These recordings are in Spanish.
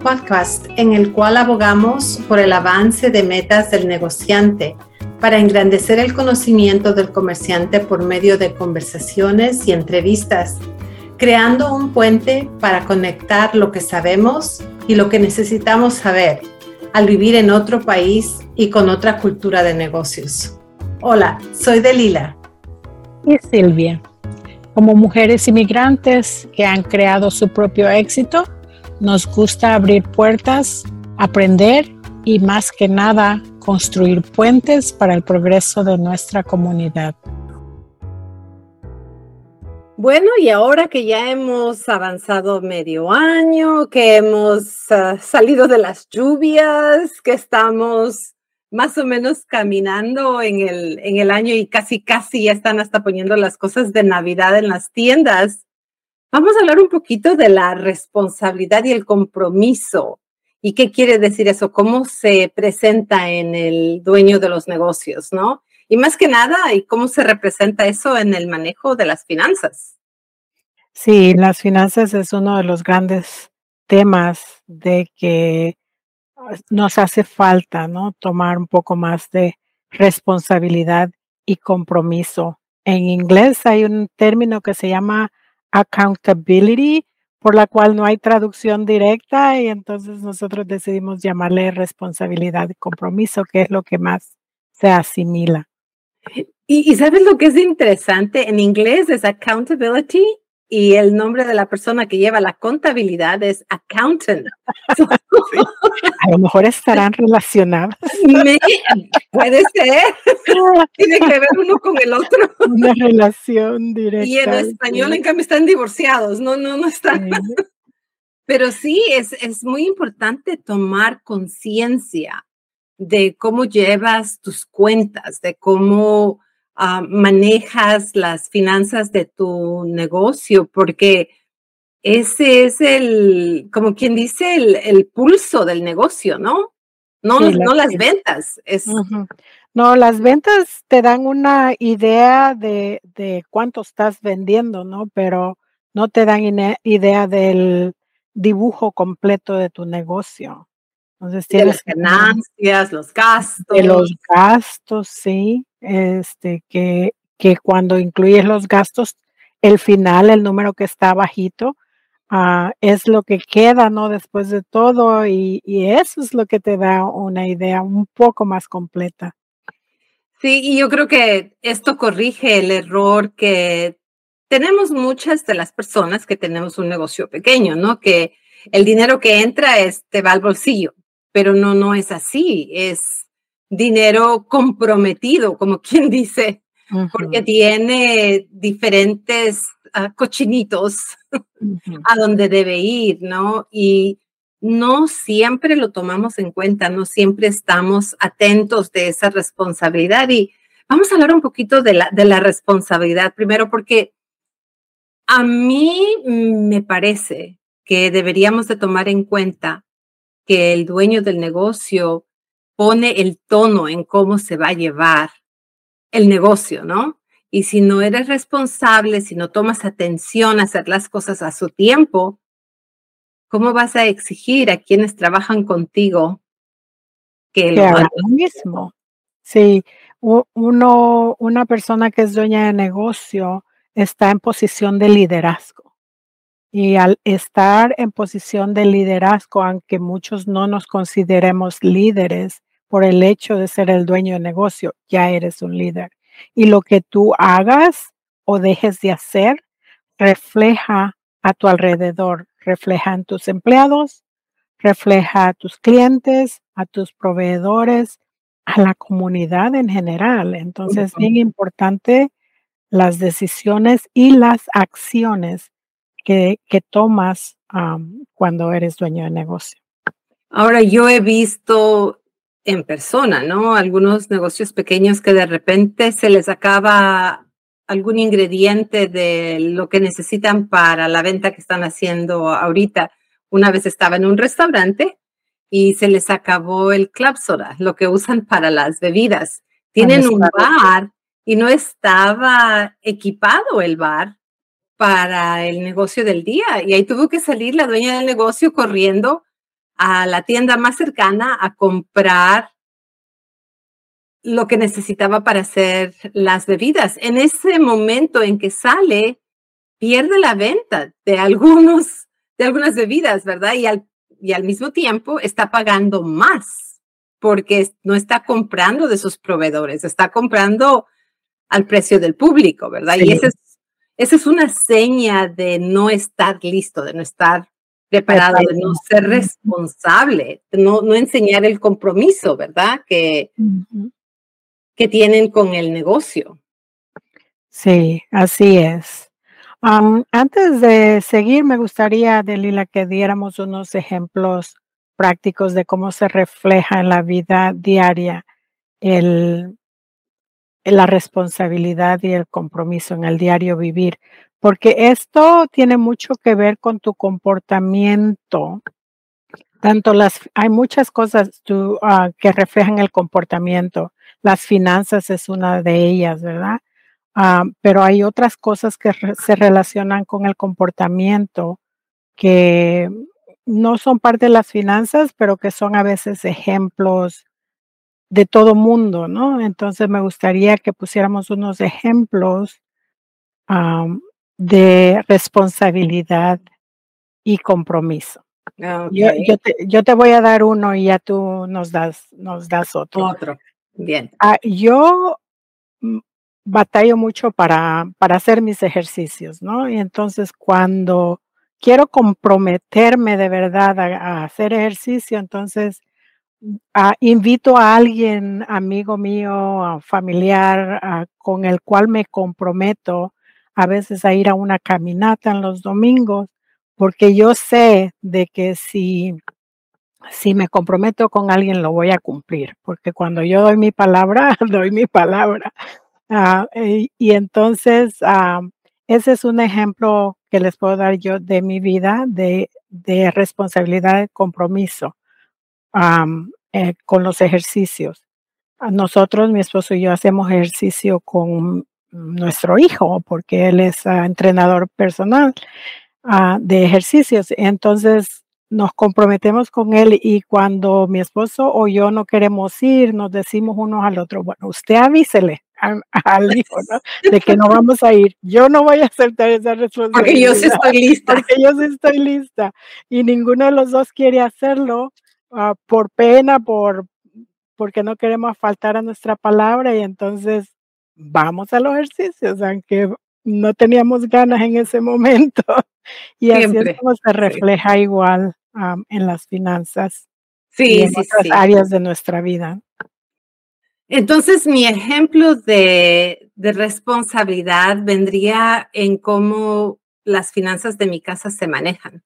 Podcast en el cual abogamos por el avance de metas del negociante para engrandecer el conocimiento del comerciante por medio de conversaciones y entrevistas, creando un puente para conectar lo que sabemos y lo que necesitamos saber al vivir en otro país y con otra cultura de negocios. Hola, soy Delila. Y Silvia. Como mujeres inmigrantes que han creado su propio éxito, nos gusta abrir puertas, aprender y más que nada construir puentes para el progreso de nuestra comunidad. Bueno, y ahora que ya hemos avanzado medio año, que hemos ah, salido de las lluvias, que estamos más o menos caminando en el, en el año y casi, casi ya están hasta poniendo las cosas de Navidad en las tiendas, Vamos a hablar un poquito de la responsabilidad y el compromiso. ¿Y qué quiere decir eso? ¿Cómo se presenta en el dueño de los negocios, no? Y más que nada, ¿y cómo se representa eso en el manejo de las finanzas? Sí, las finanzas es uno de los grandes temas de que ah, nos hace falta, ¿no? Tomar un poco más de responsabilidad y compromiso. En inglés hay un término que se llama accountability, por la cual no hay traducción directa y entonces nosotros decidimos llamarle responsabilidad y compromiso, que es lo que más se asimila. Y, y sabes lo que es interesante, en inglés es accountability y el nombre de la persona que lleva la contabilidad es accountant. A lo mejor estarán relacionados. puede ser. Tiene que ver uno con el otro. Una relación directa. Y en español, en cambio, están divorciados. No, no, no están. Pero sí, es, es muy importante tomar conciencia de cómo llevas tus cuentas, de cómo Ah, manejas las finanzas de tu negocio, porque ese es el, como quien dice, el, pulso del negocio, ¿no? No, no las ventas. Es... No, las ventas te dan una idea de, de, cuánto estás vendiendo, ¿no? Pero no te dan idea del dibujo completo de tu negocio. Entonces tienes de las ganancias, los gastos. De los gastos, sí este, que, que cuando incluyes los gastos, el final, el número que está bajito, ah, es lo que queda, ¿no? Después de todo, y, y, eso es lo que te da una idea un poco más completa. Sí, y yo creo que esto corrige el error que tenemos muchas de las personas que tenemos un negocio pequeño, ¿no? Que el dinero que entra es, te va al bolsillo, pero no, no es así, es dinero comprometido, como quien dice, porque tiene diferentes ah, cochinitos a donde debe ir, ¿no? Y no siempre lo tomamos en cuenta, no siempre estamos atentos de esa responsabilidad. Y vamos a hablar un poquito de la, de la responsabilidad primero, porque a mí me parece que deberíamos de tomar en cuenta que el dueño del negocio pone el tono en cómo se va a llevar el negocio, ¿no? Y si no eres responsable, si no tomas atención a hacer las cosas a su tiempo, ¿cómo vas a exigir a quienes trabajan contigo que, lo hagan lo mismo? Sí, uno, una persona que es dueña de negocio está en posición de liderazgo. Y al estar en posición de liderazgo, aunque muchos no nos consideremos líderes, por el hecho de ser el dueño de negocio, ya eres un líder. Y lo que tú hagas o dejes de hacer refleja a tu alrededor, refleja en tus empleados, refleja a tus clientes, a tus proveedores, a la comunidad en general. Entonces, es bien importante las decisiones y las acciones que, que tomas cuando eres dueño de negocio. Ahora, yo he visto en persona, ¿no? Algunos negocios pequeños que de repente se les acaba algún ingrediente de lo que necesitan para la venta que están haciendo ahorita. Una vez estaba en un restaurante y se les acabó el club soda, lo que usan para las bebidas. Tienen un bar y no estaba equipado el bar para el negocio del día. Y ahí tuvo que salir la dueña del negocio corriendo a la tienda más cercana a comprar lo que necesitaba para hacer las bebidas. En ese momento en que sale, pierde la venta de algunos, de algunas bebidas, ¿verdad? Y al, y al mismo tiempo está pagando más porque no está comprando de sus proveedores, está comprando al precio del público, ¿verdad? Y esa es, esa es una seña de no estar listo, de no estar preparado, de no ser responsable, de no, no enseñar el compromiso, ¿verdad? Que, que tienen con el negocio. Sí, así es. antes de seguir, me gustaría, Delila, que diéramos unos ejemplos prácticos de cómo se refleja en la vida diaria el, la responsabilidad y el compromiso en el diario vivir, porque esto tiene mucho que ver con tu comportamiento tanto las, hay muchas cosas ah, que reflejan el comportamiento. Las finanzas es una de ellas, ¿verdad? Ah, pero hay otras cosas que se relacionan con el comportamiento que no son parte de las finanzas, pero que son a veces ejemplos de todo mundo, ¿no? Entonces me gustaría que pusiéramos unos ejemplos de responsabilidad y compromiso. Ah, yo, te, yo, te, voy a dar uno y ya tú nos das, nos das otro. Otro, bien. Ah, yo mm, batallo mucho para, para hacer mis ejercicios, ¿no? Y entonces cuando quiero comprometerme de verdad a, hacer ejercicio, entonces invito a alguien, amigo mío, familiar, con el cual me comprometo a veces a ir a una caminata en los domingos porque yo sé de que si, si me comprometo con alguien lo voy a cumplir, porque cuando yo doy mi palabra, doy mi palabra. Ah, y, entonces, ah, ese es un ejemplo que les puedo dar yo de mi vida, de, de responsabilidad, de compromiso eh, con los ejercicios. Nosotros, mi esposo y yo, hacemos ejercicio con nuestro hijo, porque él es ah, entrenador personal. Ah, de ejercicios. Entonces nos comprometemos con él y cuando mi esposo o yo no queremos ir, nos decimos unos al otro, bueno, usted avísele al hijo, ¿no? De que no vamos a ir. Yo no voy a aceptar esa responsabilidad. Porque yo sí estoy lista. Porque yo sí estoy lista. Y ninguno de los dos quiere hacerlo ah, por pena, por porque no queremos faltar a nuestra palabra y entonces vamos a los ejercicios, aunque no teníamos ganas en ese momento. Y así es como se refleja igual en las finanzas sí, y en otras áreas de nuestra vida. Entonces, mi ejemplo de, de responsabilidad vendría en cómo las finanzas de mi casa se manejan.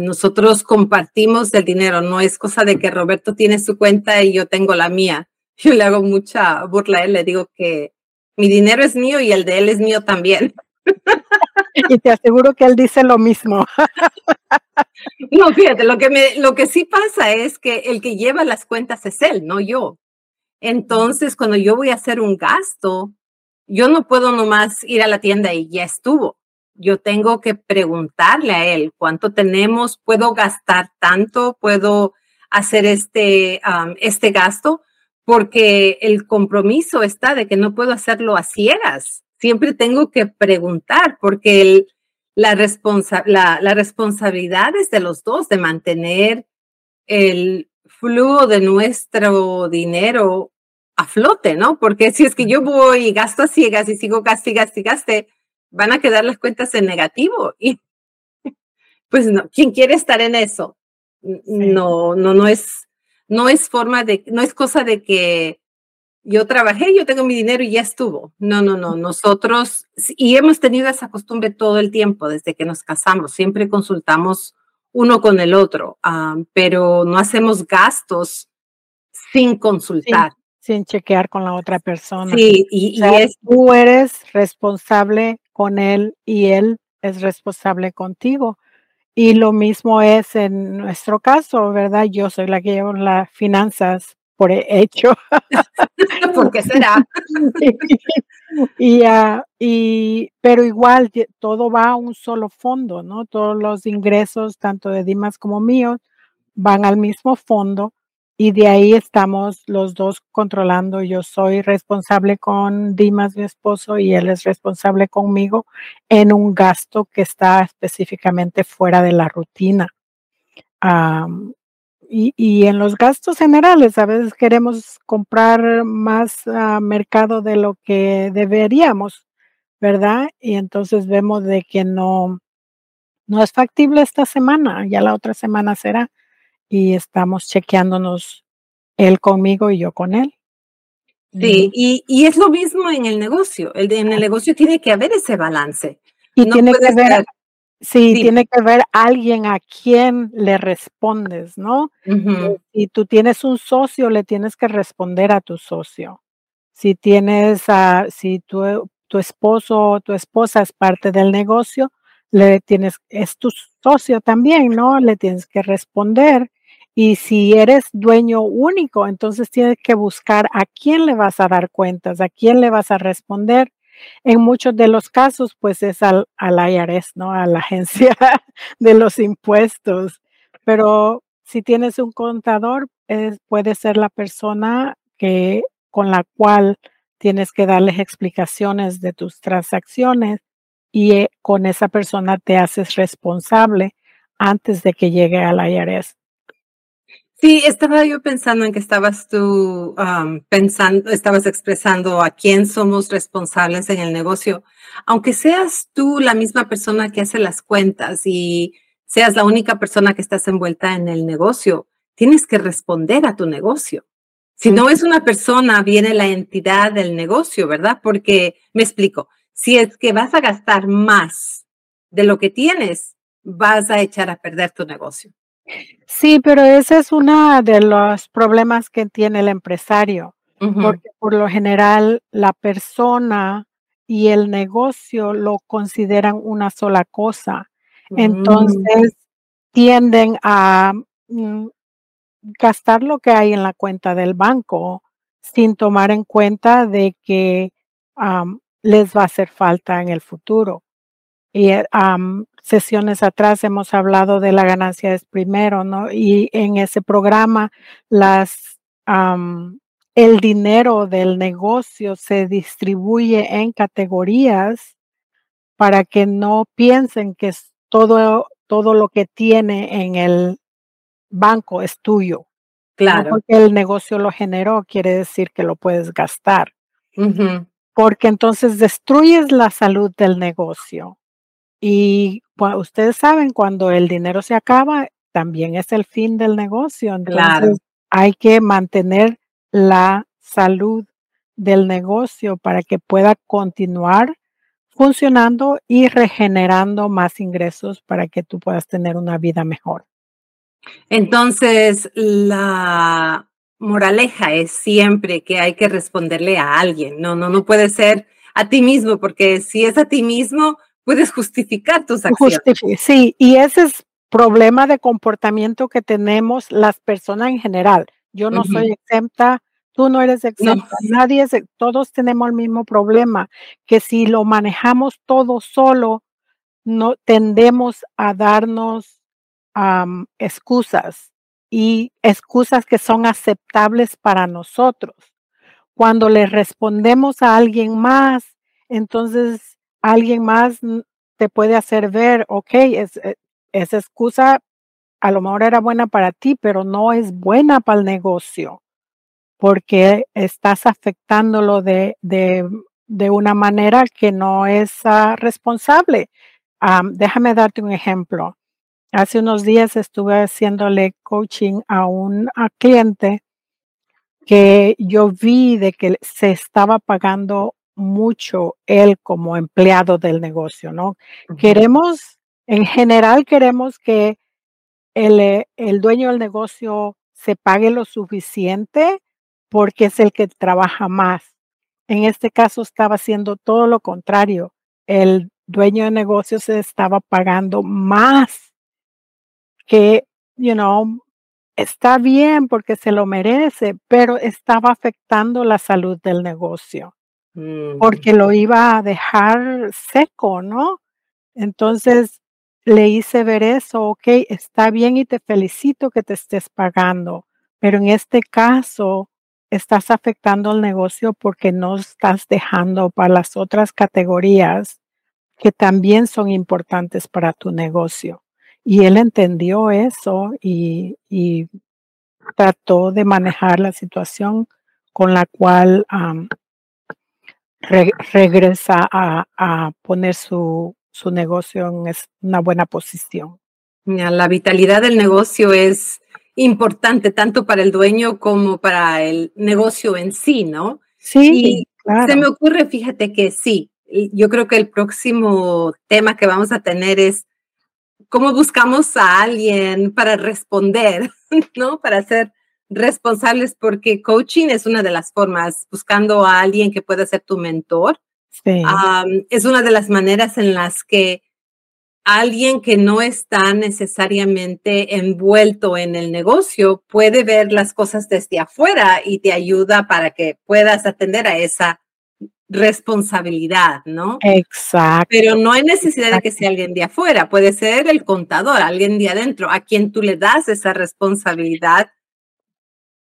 Nosotros compartimos el dinero, no es cosa de que Roberto tiene su cuenta y yo tengo la mía. Yo le hago mucha burla a él, le digo que mi dinero es mío y el de él es mío también. Y te aseguro que él dice lo mismo. No, fíjate, lo que, me, lo que sí pasa es que el que lleva las cuentas es él, no yo. Entonces, cuando yo voy a hacer un gasto, yo no puedo nomás ir a la tienda y ya estuvo. Yo tengo que preguntarle a él cuánto tenemos, puedo gastar tanto, puedo hacer este, este gasto, porque el compromiso está de que no puedo hacerlo a ciegas. Siempre tengo que preguntar porque la, la, responsabilidad es de los dos de mantener el flujo de nuestro dinero a flote, ¿no? Porque si es que yo voy y gasto a ciegas y sigo gasto y gaste, van a quedar las cuentas en negativo. Y pues no, ¿quién quiere estar en eso? No, no, no es, no es forma de, no es cosa de que yo trabajé, yo tengo mi dinero y ya estuvo. No, no, no, nosotros, y hemos tenido esa costumbre todo el tiempo, desde que nos casamos, siempre consultamos uno con el otro, ah, pero no hacemos gastos sin consultar. sin chequear con la otra persona. Sí, y, es, tú eres responsable con él y él es responsable contigo. Y lo mismo es en nuestro caso, ¿verdad? Yo soy la que llevo las finanzas por hecho. ¿Por qué será? y, y, pero igual todo va a un solo fondo, ¿no? Todos los ingresos, tanto de Dimas como míos, van al mismo fondo y de ahí estamos los dos controlando. Yo soy responsable con Dimas, mi esposo, y él es responsable conmigo en un gasto que está específicamente fuera de la rutina. y, en los gastos generales, a veces queremos comprar más uh, mercado de lo que deberíamos, ¿verdad? Y entonces vemos de que no, no es factible esta semana, ya la otra semana será y estamos chequeándonos él conmigo y yo con él. Sí, y, y es lo mismo en el negocio. El en el negocio tiene que haber ese balance. Y tiene que ver, sí, tiene que ver alguien a quien le respondes, ¿no? Si tú tienes un socio, le tienes que responder a tu socio. Si tienes, a, si tu, tu esposo o tu esposa es parte del negocio, le tienes, es tu socio también, ¿no? Le tienes que responder. Y si eres dueño único, entonces tienes que buscar a quién le vas a dar cuentas, a quién le vas a responder. En muchos de los casos, pues es al, al IRS, ¿no? A la agencia de los impuestos. Pero si tienes un contador, puede ser la persona que, con la cual tienes que darles explicaciones de tus transacciones y eh, con esa persona te haces responsable antes de que llegue al IRS. Sí, estaba yo pensando en que estabas tú pensando, estabas expresando a quién somos responsables en el negocio. Aunque seas tú la misma persona que hace las cuentas y seas la única persona que estás envuelta en el negocio, tienes que responder a tu negocio. Si no es una persona, viene la entidad del negocio, ¿verdad? Porque, me explico, si es que vas a gastar más de lo que tienes, vas a echar a perder tu negocio. Sí, pero ese es uno de los problemas que tiene el empresario, porque por lo general la persona y el negocio lo consideran una sola cosa. Mm. Entonces tienden a mm, gastar lo que hay en la cuenta del banco sin tomar en cuenta de que les va a hacer falta en el futuro. Y sesiones atrás hemos hablado de la ganancia es primero, ¿no? Y en ese programa, las, el dinero del negocio se distribuye en categorías para que no piensen que todo, todo lo que tiene en el banco es tuyo. Claro. porque el negocio lo generó, quiere decir que lo puedes gastar porque entonces destruyes la salud del negocio. Y ustedes saben, cuando el dinero se acaba, también es el fin del negocio. Entonces hay que mantener la salud del negocio para que pueda continuar funcionando y regenerando más ingresos para que tú puedas tener una vida mejor. Entonces, la moraleja es siempre que hay que responderle a alguien, no, no, no puede ser a ti mismo, porque si es a ti mismo, puedes justificar tus acciones. sí, y ese es problema de comportamiento que tenemos las personas en general. Yo no soy exenta, tú no eres exenta, nadie es, todos tenemos el mismo problema, que si lo manejamos todo solo, no tendemos a darnos excusas y excusas que son aceptables para nosotros. Cuando le respondemos a alguien más, entonces alguien más te puede hacer ver, ok, es, eh, esa excusa a lo mejor era buena para ti, pero no es buena para el negocio, porque estás afectándolo de, de, de una manera que no es ah, responsable. déjame darte un ejemplo. Hace unos días estuve haciéndole coaching a un cliente que yo vi de que se estaba pagando mucho él como empleado del negocio, ¿no? Queremos, en general queremos que el, eh, el dueño del negocio se pague lo suficiente porque es el que trabaja más. En este caso estaba haciendo todo lo contrario. El dueño de negocio se estaba pagando más que, you know, está bien porque se lo merece, pero estaba afectando la salud del negocio, Mm, porque lo iba a dejar seco, ¿no? Entonces, le hice ver eso, okey, está bien y te felicito que te estés pagando, pero en este caso estás afectando el negocio porque no estás dejando para las otras categorías que también son importantes para tu negocio. Y él entendió eso y y trató de manejar la situación con la cual, re regresa a a poner su su negocio en una buena posición. la vitalidad del negocio es importante tanto para el dueño como para el negocio en sí, ¿no? Sí, Y se me ocurre, fíjate que sí, yo creo que el próximo tema que vamos a tener es cómo buscamos a alguien para responder, ¿no? Para ser responsables, porque coaching es una de las formas, buscando a alguien que pueda ser tu mentor, Sí, es una de las maneras en las que alguien que no está necesariamente envuelto en el negocio puede ver las cosas desde afuera y te ayuda para que puedas atender a esa responsabilidad, ¿no? Pero exacto, no hay necesidad de que sea alguien de afuera, puede ser el contador, alguien de adentro, a quien tú le das esa responsabilidad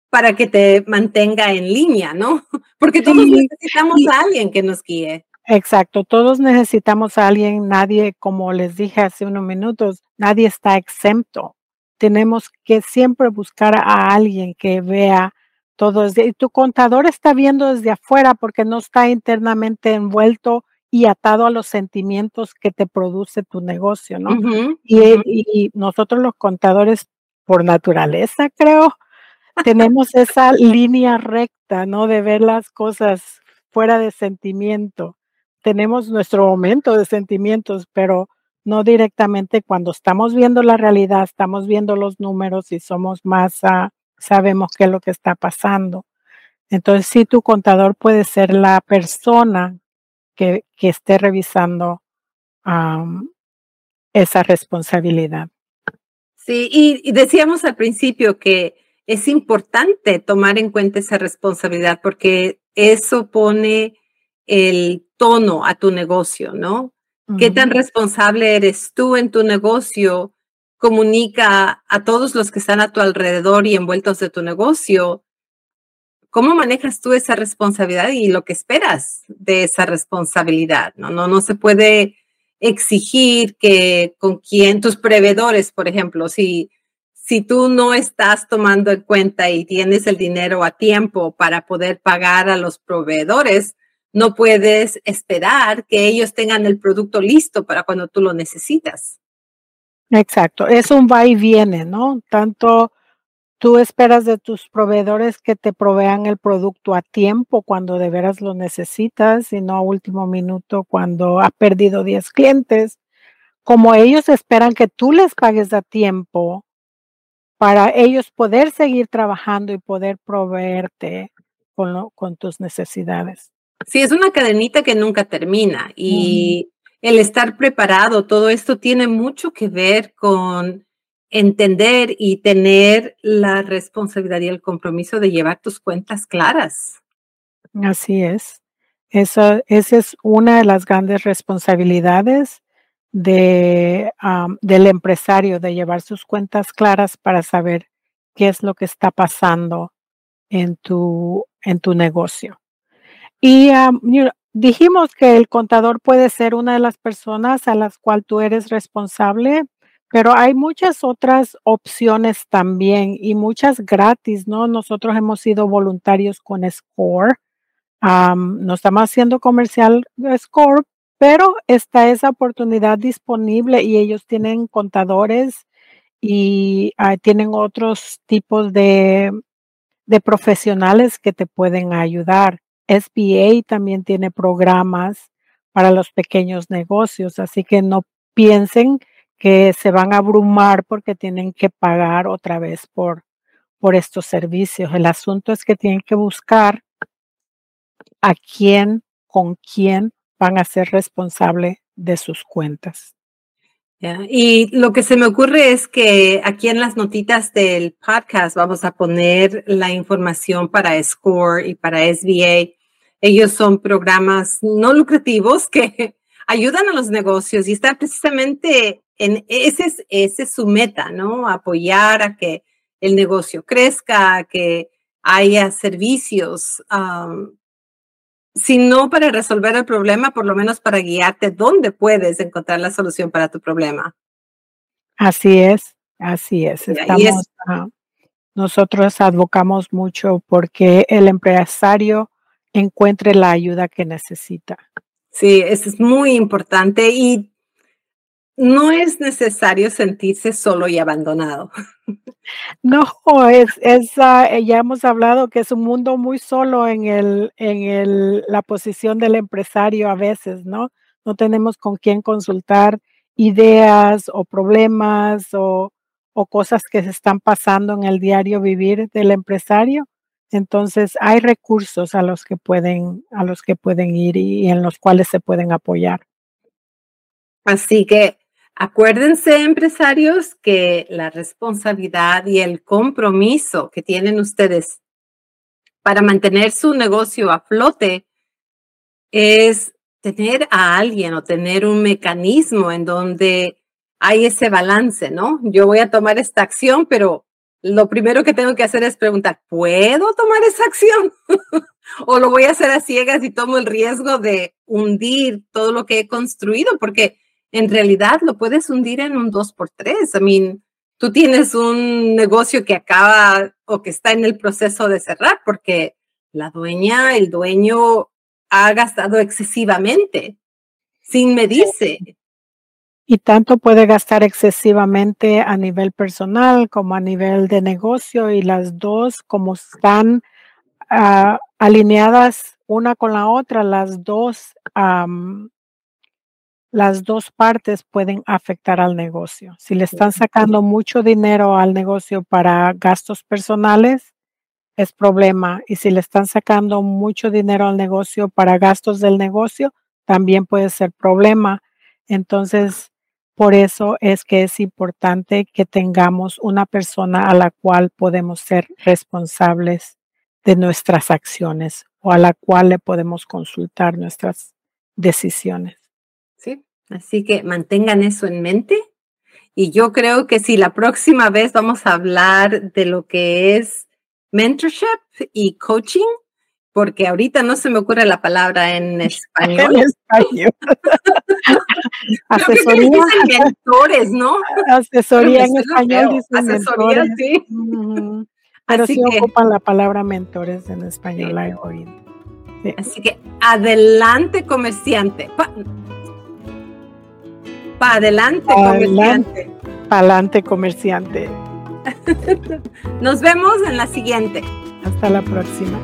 para que te mantenga en línea, ¿no? Porque todos Sí, necesitamos a alguien que nos guíe. exacto, todos necesitamos a alguien, nadie, como les dije hace unos minutos, nadie está exento. Tenemos que siempre buscar a alguien que vea todo desde y tu contador está viendo desde afuera porque no está internamente envuelto y atado a los sentimientos que te produce tu negocio, ¿no? Y, y nosotros los contadores, por naturaleza, creo, tenemos esa línea recta, ¿no? De ver las cosas fuera de sentimiento. Tenemos nuestro momento de sentimientos, pero no directamente cuando estamos viendo la realidad, estamos viendo los números y somos más, ah, sabemos qué es lo que está pasando. Entonces, sí, tu contador puede ser la persona que, que esté revisando esa responsabilidad. Sí, y, y decíamos al principio que es importante tomar en cuenta esa responsabilidad porque eso pone el tono a tu negocio, ¿no? ¿Qué tan responsable eres tú en tu negocio? Comunica a todos los que están a tu alrededor y envueltos de tu negocio. ¿Cómo manejas tú esa responsabilidad y lo que esperas de esa responsabilidad? No, no, no se puede exigir que con quién, tus proveedores, por ejemplo, si, si tú no estás tomando en cuenta y tienes el dinero a tiempo para poder pagar a los proveedores, no puedes esperar que ellos tengan el producto listo para cuando tú lo necesitas. Exacto, es un va y viene, ¿no? Tanto tú esperas de tus proveedores que te provean el producto a tiempo cuando de veras lo necesitas y no a último minuto cuando has perdido 10 clientes, como ellos esperan que tú les pagues a tiempo para ellos poder seguir trabajando y poder proveerte con lo con tus necesidades. Sí, es una cadenita que nunca termina y el estar preparado, todo esto tiene mucho que ver con entender y tener la responsabilidad y el compromiso de llevar tus cuentas claras. Así es. Esa esa es una de las grandes responsabilidades de, del empresario, de llevar sus cuentas claras para saber qué es lo que está pasando en tu en tu negocio. Y, you dijimos que el contador puede ser una de las personas a las cual tú eres responsable, pero hay muchas otras opciones también y muchas gratis, ¿no? Nosotros hemos sido voluntarios con Score. Am, no estamos haciendo comercial Score, pero está esa oportunidad disponible y ellos tienen contadores y, ah, tienen otros tipos de profesionales que te pueden ayudar. SBA también tiene programas para los pequeños negocios, así que no piensen que se van a abrumar porque tienen que pagar otra vez por por estos servicios. El asunto es que tienen que buscar a quién, con quién van a ser responsable de sus cuentas. Y lo que se me ocurre es que aquí en las notitas del podcast vamos a poner la información para SCORE y para SBA. Ellos son programas no lucrativos que ayudan a los negocios y están precisamente en ese es, ese es su meta, ¿no? Apoyar a que el negocio crezca, que haya servicios, si no para resolver el problema, por lo menos para guiarte dónde puedes encontrar la solución para tu problema. Así es, así es. Estamos, nosotros advocamos mucho porque el empresario encuentre la ayuda que necesita. Sí, eso es muy importante y no es necesario sentirse solo y abandonado. No, es, es uh, ya hemos hablado que es un mundo muy solo en el, en el, la posición del empresario a veces, ¿no? No tenemos con quién consultar ideas o problemas o, o cosas que se están pasando en el diario vivir del empresario. Entonces hay recursos a los que pueden, a los que pueden ir y en los cuales se pueden apoyar. Así que Acuérdense, empresarios, que la responsabilidad y el compromiso que tienen ustedes para mantener su negocio a flote es tener a alguien o tener un mecanismo en donde hay ese balance, ¿no? Yo voy a tomar esta acción, pero lo primero que tengo que hacer es preguntar, ¿puedo tomar esa acción? ¿O lo voy a hacer a ciegas y tomo el riesgo de hundir todo lo que he construido? Porque en realidad lo puedes hundir en un 2x3. I mean, tú tienes un negocio que acaba o que está en el proceso de cerrar porque la dueña, el dueño ha gastado excesivamente sin medirse. Y tanto puede gastar excesivamente a nivel personal como a nivel de negocio y las dos como están ah, alineadas una con la otra, las dos las dos partes pueden afectar al negocio. Si le están sacando mucho dinero al negocio para gastos personales, es problema. Y si le están sacando mucho dinero al negocio para gastos del negocio, también puede ser problema. Entonces, por eso es que es importante que tengamos una persona a la cual podemos ser responsables de nuestras acciones o a la cual le podemos consultar nuestras decisiones. Sí, así que mantengan eso en mente. Y yo creo que si la próxima vez vamos a hablar de lo que es mentorship y coaching, porque ahorita no se me ocurre la palabra en español. En español. Asesoría. mentores, ¿no? Asesoría en español. Asesoría, sí. Pero Así sí que, ocupan la palabra mentores en español, he oído. Así que adelante, comerciante. Para adelante, comerciante. Para adelante, comerciante. Nos vemos en la siguiente. Hasta la próxima.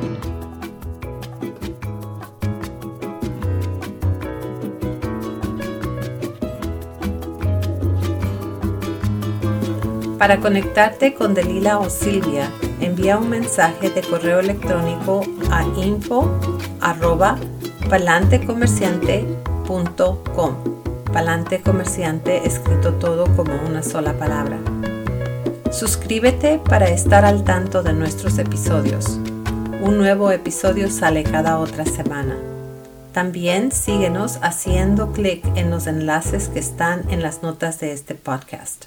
Para conectarte con Delila o Silvia, envía un mensaje de correo electrónico a info. Palante Comerciante escrito todo como una sola palabra. Suscríbete para estar al tanto de nuestros episodios. Un nuevo episodio sale cada otra semana. También síguenos haciendo clic en los enlaces que están en las notas de este podcast.